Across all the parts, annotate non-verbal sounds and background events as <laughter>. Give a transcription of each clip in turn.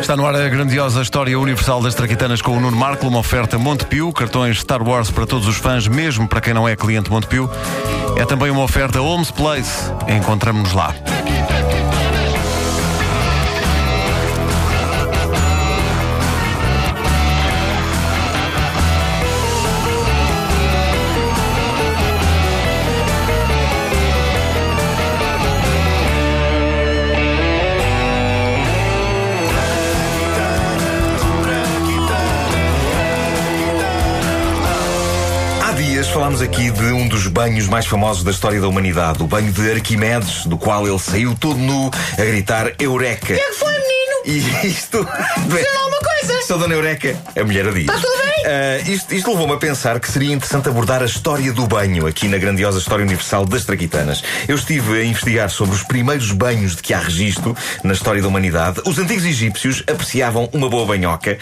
Está no ar a grandiosa história universal das traquitanas com o Nuno Marco, uma oferta Montepio, cartões Star Wars para todos os fãs, mesmo para quem não é cliente Montepio. É também uma oferta Holmes Place. Encontramos-nos lá. Falámos aqui de um dos banhos mais famosos da história da humanidade, o banho de Arquimedes, do qual ele saiu todo nu a gritar Eureka. O que é que foi, menino? E isto. Dizer alguma coisa? Sou Dona Eureka, a mulher a diz. Está tudo bem? Ah, isto isto levou-me a pensar que seria interessante abordar a história do banho aqui na grandiosa história universal das Traquitanas. Eu estive a investigar sobre os primeiros banhos de que há registro na história da humanidade. Os antigos egípcios apreciavam uma boa banhoca.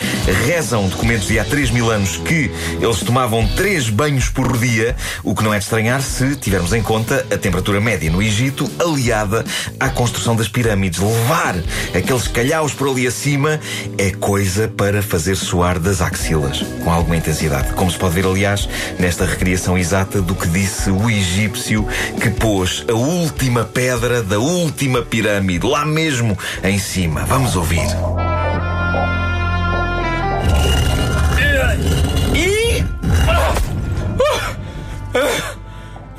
Rezam documentos de há 3 mil anos que eles tomavam 3 banhos por dia, o que não é de estranhar se tivermos em conta a temperatura média no Egito aliada à construção das pirâmides. Levar aqueles calhaus por ali acima é coisa para fazer suar das axilas com alguma intensidade. Como se pode ver, aliás, nesta recriação exata do que disse o egípcio que pôs a última pedra da última pirâmide, lá mesmo em cima. Vamos ouvir. E.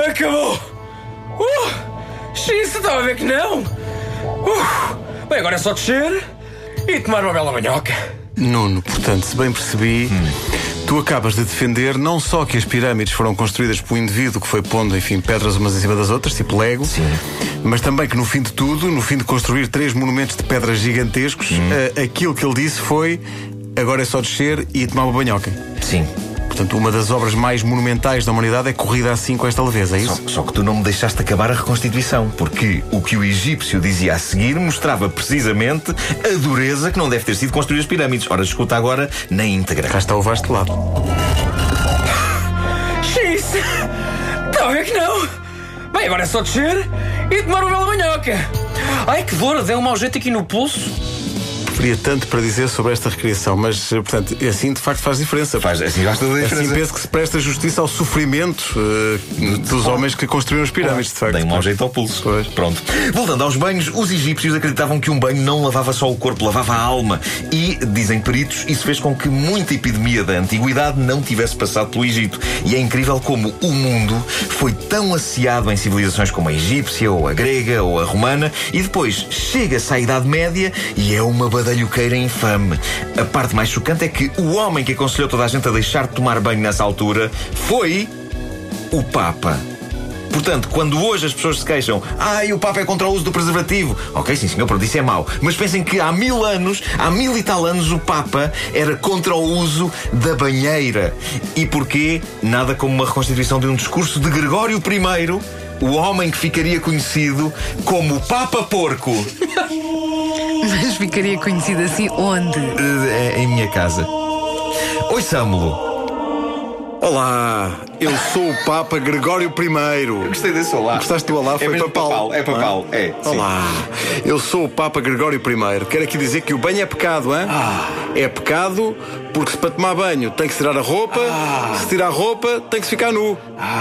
Acabou! Uh, X, estava a ver que não! Uh, bem, agora é só descer e tomar uma bela banhoca. Nuno, portanto, se bem percebi, tu acabas de defender não só que as pirâmides foram construídas por um indivíduo que foi pondo, enfim, pedras umas em cima das outras, tipo Lego, mas também que no fim de tudo, no fim de construir três monumentos de pedras gigantescos, eh, aquilo que ele disse foi agora é só descer e tomar uma banhoca. Sim. Portanto, uma das obras mais monumentais da humanidade é corrida assim com esta leveza, é Só, isso? só que tu não me deixaste acabar a reconstituição, porque o que o egípcio dizia a seguir mostrava precisamente a dureza que não deve ter sido construir as pirâmides. Ora, escuta agora na íntegra. Cá está o vasto lado. X! A ver que não! Bem, agora é só descer e tomar uma bela banhoca. Ai, que dor, deu um mau jeito aqui no pulso. Teria tanto para dizer sobre esta recriação, mas, eh, portanto, assim de facto faz diferença. Faz, assim faz toda a Assim diferença. penso que se presta justiça ao sofrimento eh, dos homens que construíram as pirâmides, de facto. Tem um mau jeito ao pulso. Pois. Pronto. Voltando aos banhos, os egípcios acreditavam que um banho não lavava só o corpo, lavava a alma. E, dizem peritos, isso fez com que muita epidemia da antiguidade não tivesse passado pelo Egito. E é incrível como o mundo foi tão asseado em civilizações como a egípcia, ou a grega, ou a romana, e depois chega-se à Idade Média e é uma badalhoqueira infame. A parte mais chocante é que o homem que aconselhou toda a gente a deixar de tomar banho nessa altura foi o Papa. Portanto, quando hoje as pessoas se queixam, ai, o Papa é contra o uso do preservativo. Ok, sim, senhor, pronto, isso é mau. Mas pensem que há mil anos, há mil e tal anos, o Papa era contra o uso da banheira. E porquê? Nada como uma reconstituição de um discurso de Gregório I, o homem que ficaria conhecido como o Papa Porco. Mas ficaria conhecido assim onde? Eh, É em minha casa. Ouçamo-lo. Olá, eu sou o Papa Gregório I. Gostei desse olá. Gostaste do olá? É Foi mesmo papal. papal, é papal, é, sim. Olá, eu sou o Papa Gregório I. Quero aqui dizer que o banho é pecado, hein? Ah. É pecado porque se para tomar banho tem que se tirar a roupa, Ah. se tirar a roupa tem que se ficar nu.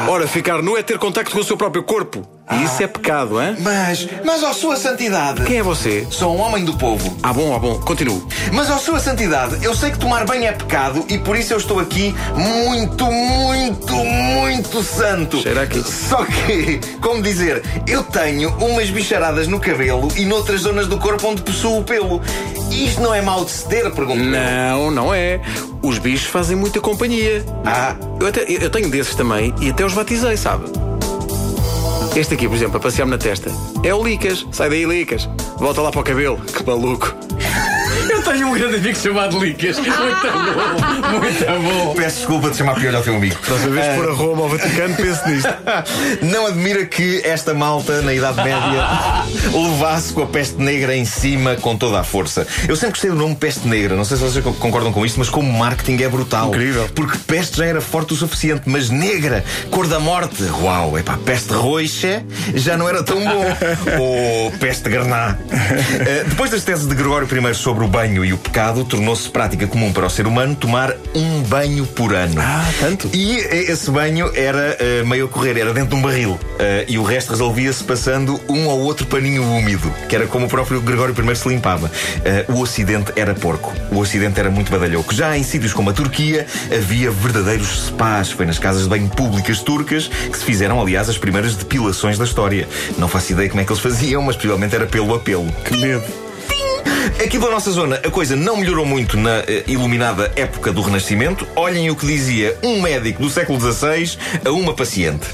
Ora, ficar nu é ter contacto com o seu próprio corpo. E isso é pecado, hein? Mas, mas, ó Sua Santidade. Quem é você? Sou um homem do povo. Ah, bom, ah, bom, continuo. Mas, ó Sua Santidade, eu sei que tomar banho é pecado e por isso eu estou aqui muito, muito, muito santo. Cheira aqui. Só que, como dizer, eu tenho umas bicharadas no cabelo e noutras zonas do corpo onde possuo o pelo. Isto não é mal de se ter, pergunto. Não, não é. Os bichos fazem muita companhia. Ah, Eu, até- eu tenho desses também e até os batizei, sabe? Este aqui, por exemplo, a passear-me na testa, é o Licas. Sai daí, Licas. Volta lá para o cabelo. Que maluco. Tenho um grande amigo chamado Licas. Muito bom, muito bom. Peço desculpa de chamar pior ao teu amigo. Próxima vez que for a Roma ao Vaticano, pense nisto. <laughs> Não admira que esta malta, na Idade Média, <laughs> levasse com a peste negra em cima com toda a força. Eu sempre gostei do nome peste negra, não sei se vocês concordam com isto, mas como marketing é brutal. Incrível. Porque peste já era forte o suficiente, mas negra, cor da morte, uau, epá, peste roxa já não era tão bom. <laughs> Ou peste garná. Uh, depois das teses de Gregório I sobre o banho e o pecado, tornou-se prática comum para o ser humano tomar um banho por ano. Ah, tanto? E esse banho era uh, meio a correr, era dentro de um barril. Uh, e o resto resolvia-se passando um ou outro paninho úmido, que era como o próprio Gregório I se limpava. Uh, o Ocidente era porco. O Ocidente era muito badalhoco. Já em sítios como a Turquia havia verdadeiros spas. Foi nas casas de banho públicas turcas que se fizeram, aliás, as primeiras depilações da história. Não faço ideia como é que eles faziam, mas possivelmente era pelo a pelo. Que medo. <laughs> Aqui da nossa zona, a coisa não melhorou muito na eh, iluminada época do Renascimento. Olhem o que dizia um médico do século XVI a uma paciente.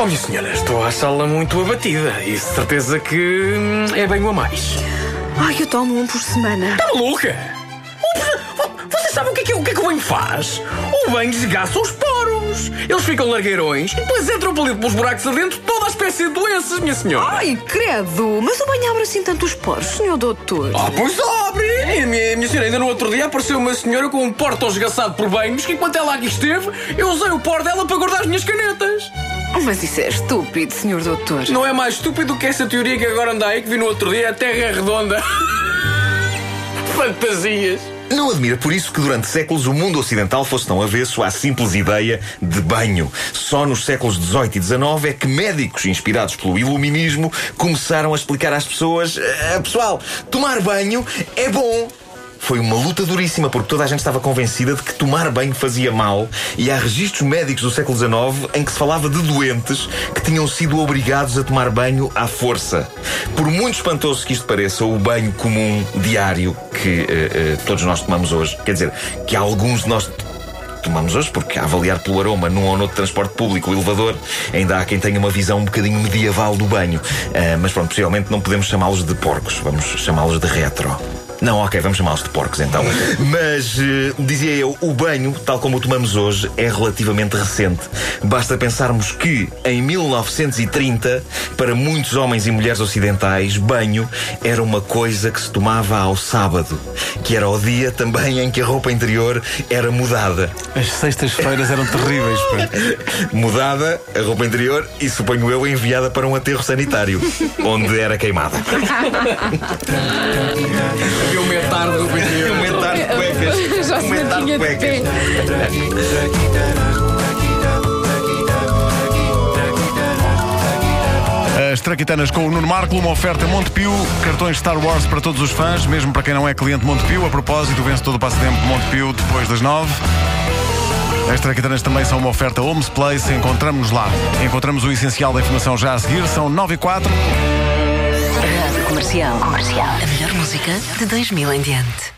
Oh, minha senhora, estou a achá-la muito abatida e de certeza que hum, é banho a mais. Ai, eu tomo um por semana. Está maluca? Oh, vo- Você sabe o que é que, o que é que o banho faz? O banho desgaça os poros. Eles ficam largueirões e depois entram ali pelos buracos adentro toda a espécie de doenças, minha senhora. Ai, credo! Mas o banho abre assim tanto os poros, senhor doutor. Ah, pois abre! E a minha, minha senhora, ainda no outro dia apareceu uma senhora com um porto esgaçado por banhos que enquanto ela aqui esteve, eu usei o pó dela para guardar as minhas canetas. Mas isso é estúpido, senhor doutor. Não é mais estúpido que essa teoria que agora anda aí, que vi no outro dia, a Terra é redonda. <laughs> Fantasias. Não admira por isso que durante séculos o mundo ocidental fosse tão avesso à simples ideia de banho. Só nos séculos XVIII e XIX é que médicos inspirados pelo iluminismo começaram a explicar às pessoas: "Ah, pessoal, tomar banho é bom. Foi uma luta duríssima porque toda a gente estava convencida de que tomar banho fazia mal e há registros médicos do século XIX em que se falava de doentes que tinham sido obrigados a tomar banho à força. Por muito espantoso que isto pareça, o banho comum diário que eh, eh, todos nós tomamos hoje, quer dizer, que alguns de nós tomamos hoje, porque a avaliar pelo aroma num ou noutro transporte público, o elevador, ainda há quem tenha uma visão um bocadinho medieval do banho. Ah, mas pronto, possivelmente não podemos chamá-los de porcos, vamos chamá-los de retro. Não, ok, vamos chamá-los de porcos então. <laughs> Mas, eh, dizia eu, o banho, tal como o tomamos hoje, é relativamente recente. Basta pensarmos que, em 1930, para muitos homens e mulheres ocidentais, banho era uma coisa que se tomava ao sábado, que era o dia também em que a roupa interior era mudada. As sextas-feiras eram terríveis. <laughs> Mudada, a roupa interior e, suponho eu, enviada para um aterro sanitário, onde era queimada. <laughs> Havia um metar do interior. Aumentar de cuecas. <laughs> Já se Aumentar de cuecas. pé. As Traquitanas com o Nuno Marco, uma oferta Montepio, cartões Star Wars para todos os fãs, mesmo para quem não é cliente Montepio. A propósito, vence todo o passatempo Montepio depois das nove. As Traquitanas também são uma oferta Homes Place. Encontramos-nos lá. Encontramos o essencial da informação já a seguir. São nove e quatro. Comercial. Comercial. A melhor música de 2000 em diante.